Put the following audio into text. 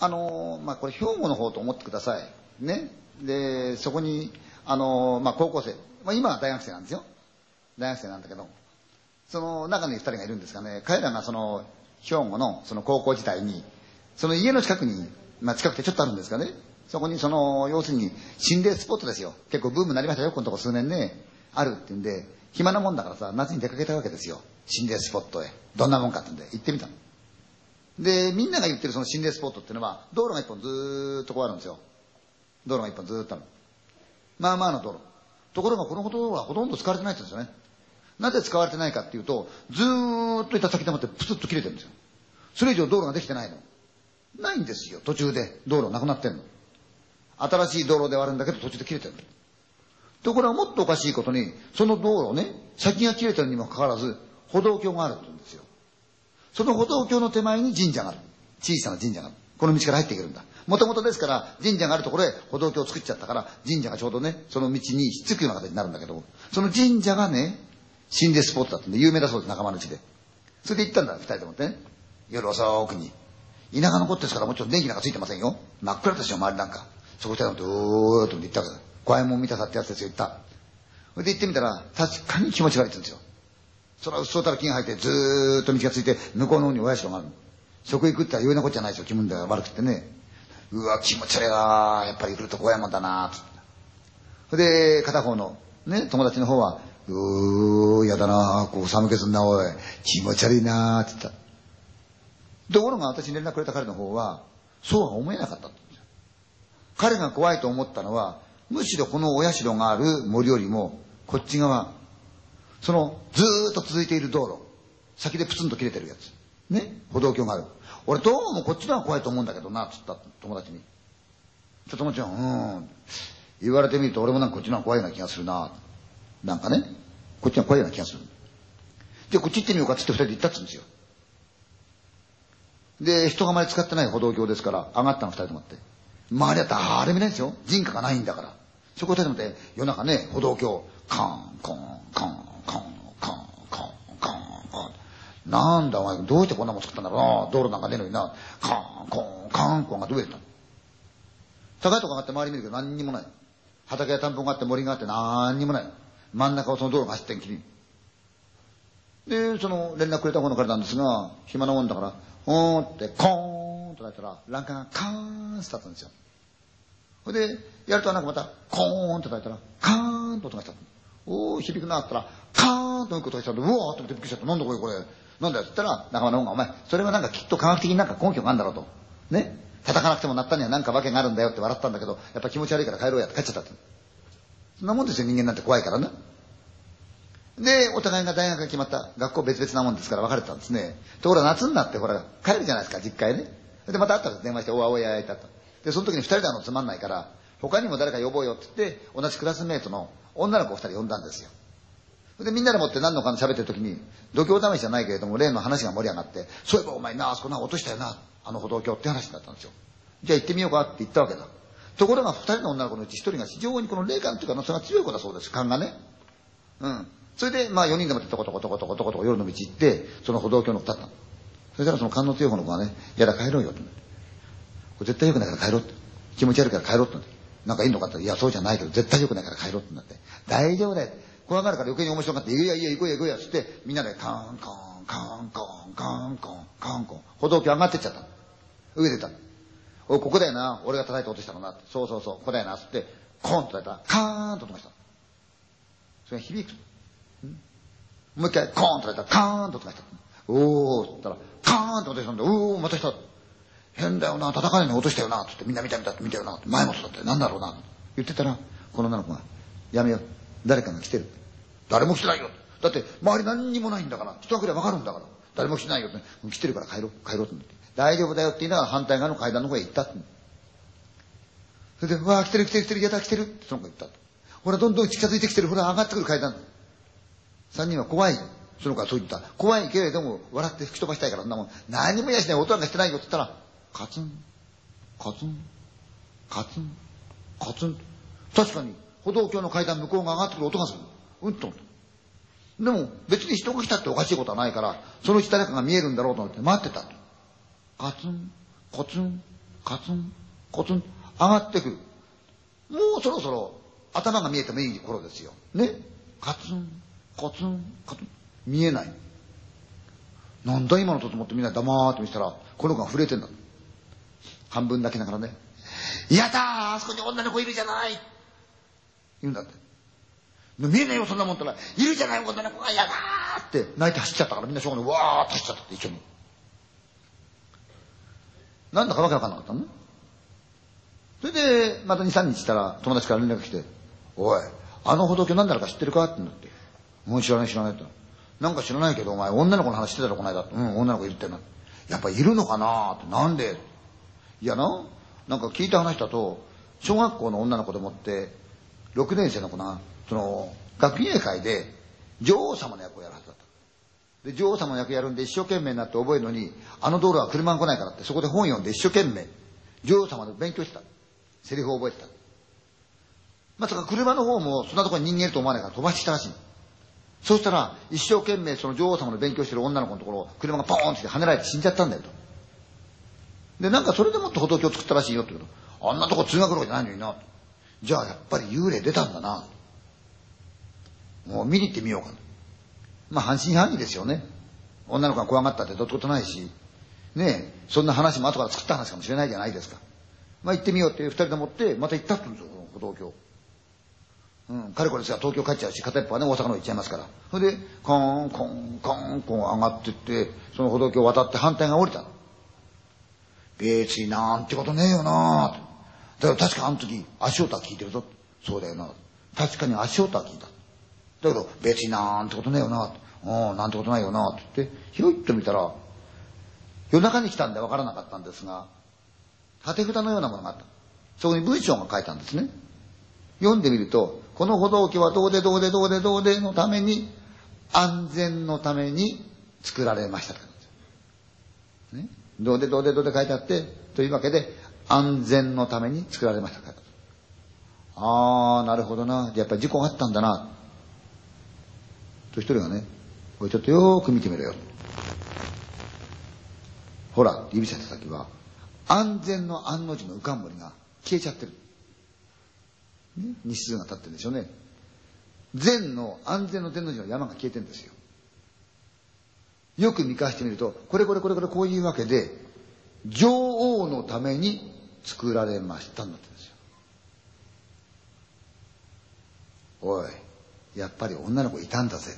あのまあこれ兵庫の方と思ってください。ね。で、そこに、あのまあ高校生、まあ今は大学生なんですよ。大学生なんだけど、その中に二人がいるんですがね、彼らがその、兵庫のその高校時代に、その家の近くに、まあ近くてちょっとあるんですがね、そこにその、要するに心霊スポットですよ。結構ブームになりましたよ、このとこ数年ね。あるって言うんで、暇なもんだからさ、夏に出かけたわけですよ。心霊スポットへ。どんなもんかって言うんで、行ってみたの。で、みんなが言ってるその心霊スポットっていうのは、道路が一本ずーっとこうあるんですよ。道路が一本ずーっとある。まあまあの道路。ところがこの道路はほとんど使われてないって言うんですよね。なぜ使われてないかっていうと、ずーっといた先でもってプツッと切れてるんですよ。それ以上道路ができてないの。ないんですよ、途中で。道路なくなってんの。新しい道路ではあるんだけど途中で切れてるの。ところがもっとおかしいことに、その道路ね、先が切れてるにもかかわらず、歩道橋があるって言うんですよ。その歩道橋の手前に神社がある。小さな神社がある。この道から入っていけるんだ。もともとですから、神社があるところへ歩道橋を作っちゃったから、神社がちょうどね、その道にひっつくような形になるんだけども、その神社がね、心霊スポットだったんで、有名だそうです、仲間のうちで。それで行ったんだ、二人ともってね。夜遅くに。田舎の子ですから、もうちろん電気なんかついてませんよ。真っ暗ですよ、周りなんか。そこ二人とも、うーっと行ったわけだ。怖いもん見たさってやつですよ、行った。それで行ってみたら、確かに気持ち悪いって言うんですよ。それはうっそうたら木が生えて、ずーっと道がついて、向こうの方に親父があるの。そこ行くっては余裕なことじゃないですよ、気分が悪くてね。うわ、気持ち悪いなやっぱり来ると怖いもんだなつって。それで、片方の、ね、友達の方は、うー、やだなこう寒気すんな、おい。気持ち悪いなって言った。ところが私に連絡くれた彼の方は、そうは思えなかった。彼が怖いと思ったのは、むしろこのお社がある森よりも、こっち側、そのずーっと続いている道路、先でプツンと切れてるやつ。ね？歩道橋がある。俺どうもこっちの方が怖いと思うんだけどな、つった友達に。ちょっともちろん、うん。言われてみると俺もなんかこっちの方が怖いような気がするな。なんかね、こっちの方が怖いような気がする。で、こっち行ってみようかつって二人で行ったっつんですよ。で、人があまり使ってない歩道橋ですから、上がったの二人ともって。周りは誰もいないんですよ。人家がないんだから。そこでもって、夜中ね、歩道橋、カーン、コーン、カン、カン、カン、カン、カン、カン。なんだお前、どうしてこんなもん作ったんだろうな。道路なんかねえのにな。カン、コン、カン、コンがどうやったの高いとこがあって周り見るけど何にもない。畑や田んぼがあって森があって何にもない。真ん中をその道路が走ってんきり。で、その連絡くれた方の彼なんですが、暇なもんだから、ほーって、コーンと鳴いたら、欄干がカーンって立ったんですよ。それで、やるとなんかまた、コーンって鳴いたら、カーンと音がした。おー、響くなったら、カーンということがしたんで、うわーってってびっくりしちゃった。なんだこれこれ。なんだよって言ったら、仲間の方が、お前、それはなんかきっと科学的になんか根拠があるんだろうと。ね？叩かなくてもなったにはなんか訳があるんだよって笑ったんだけど、やっぱ気持ち悪いから帰ろうやって帰っちゃったって。そんなもんですよ、人間なんて怖いからね。で、お互いが大学が決まった。学校別々なもんですから別れてたんですね。ところが夏になってほら、帰るじゃないですか、実家へね。で、また会ったら電話して、おわおややいたと。で、その時に二人であのつまんないから、他にも誰か呼ぼうよって言って、同じクラスメートの女の子二人呼んだんですよ。で、みんなでもって何のかの喋ってる時に、度胸試しじゃないけれども、例の話が盛り上がって、そういえばお前な、あそこな、落としたよな、あの歩道橋って話になったんですよ。じゃあ行ってみようかって言ったわけだ。ところが二人の女の子のうち一人が非常にこの霊感っていうか、それが強い子だそうです、勘がね。うん。それで、まあ4人でもってトコトコトコトコトコトコ夜の道行って、その歩道橋の二ったの。そしたらその勘の強い子の子がね、やだ帰ろうよって。これ絶対良くないから帰ろうって。気持ち悪いから帰ろうって。なんかいいのかって、いや、そうじゃないけど、絶対良くないから帰ろうってなって。大丈夫だよ。怖がるから余計に面白がって、いやいや、行こうや行こうや、つって、みんなでカンカン、カンカン、カンカン、カンカン、歩道橋上がってっちゃった。上出た。お、ここだよな。俺が叩いて落としたのな。そうそうそう、ここだよな。つって、コーンと叩いたら、カーンと音がした。それが響く。もう一回、コーンと叩いたら、カーンと音がしたの。おー、って言ったら、カーンと音がしたんだ。おー、またした。変だよな。叩かないの落としたよな。つって、みんな見た見た見たよな。前もそうだったよ。なんだろうな。言ってたら、この女の子が、やめよう。誰かが来てる。誰も来てないよ。だって、周り何にもないんだから。人が来ればわかるんだから。誰も来てないよって。来てるから帰ろう、帰ろうってって。大丈夫だよって言いながら反対側の階段の方へ行ったって。それで、わあ来てる来てる来てる、やだ来てるってその子言った。ほら、どんどん近づいてきてる。ほら、上がってくる階段。三人は怖い。その子はそう言った。怖いけれども、笑って吹き飛ばしたいから、そんなもん。何もやしない、音なんかしてないよって言ったら、カツン、カツン、カツン、カツン。確かに、歩道橋の階段向こうが上がってくる音がする。うんと。でも、別に人が来たっておかしいことはないから、そのうち誰かが見えるんだろうと思って待ってたと。カツン、コツン、カツン、コツン、上がってくる。もうそろそろ頭が見えてもいい頃ですよ。ね。カツン、コツン、カツン。見えない。なんだ今のと思ってみんな黙って見せたら、この子が触れてんだ。半分だけながらね。やだーあそこに女の子いるじゃない言うんだって。見えないよ、そんなもんったら、いるじゃない、女の子が、やだーって泣いて走っちゃったから、みんなしょうがない、わーって走っちゃったって一緒に。なんだかわけわかんなかったの？それで、また2、3日したら、友達から連絡来て、おい、あの歩道橋何なのか知ってるか？ってなって。もう知らない知らないって。なんか知らないけど、お前女の子の話してたろ、この間。うん、女の子いるってな。やっぱいるのかなって。なんで？いやな、なんか聞いた話だと、小学校の女の子でもって、6年生の子な、その、学芸会で女王様の役をやるはずだった。で、女王様の役やるんで一生懸命になって覚えるのに、あの道路は車が来ないからって、そこで本読んで一生懸命、女王様で勉強してた。セリフを覚えてた。まさか車の方もそんなとこに人間いると思わないから飛ばしてきたらしい。そうしたら、一生懸命その女王様の勉強してる女の子のところを車がポーンって跳ねられて死んじゃったんだよと。で、なんかそれでもっと歩道橋を作ったらしいよって言うと、あんなとこ通学路じゃないのにな。じゃあやっぱり幽霊出たんだな。もう見に行ってみようかな。まあ半信半疑ですよね。女の子が怖がったってどっちことないし、ねえ、そんな話も後から作った話かもしれないじゃないですか。まあ行ってみようって二人でもって、また行ったって言うんですよ、歩道橋。うん、かれこれですが東京帰っちゃうし、片っぽはね、大阪の方行っちゃいますから。それで、コーン、コーン、コーン、コーン上がってって、その歩道橋を渡って反対が降りたの。別になんてことねえよなだから確かあの時、足音は聞いてるぞ。そうだよな。確かに足音は聞いた。だけど、別になんてことねえよなうん、なんてことないよなって言って、ひろいっと見たら、夜中に来たんで分からなかったんですが、縦札のようなものがあった。そこに文章が書いたんですね。読んでみると、この歩道橋はどうでどうでどうでどうでのために、安全のために作られましたね。どうでどうでどうで書いてあって、というわけで、安全のために作られましたから。ああ、なるほどな。やっぱり事故があったんだな。と一人がね、これちょっとよーく見てみろよ。ほら、指さした先は、安全の安の字の浮かん彫りが消えちゃってる。ね、日数が経ってるんでしょうね。善の安全の善の字の山が消えてるんですよ。よく見返してみると、これこれこれこれこういうわけで、女王のために作られましたんだってんですよ。おい、やっぱり女の子いたんだぜ。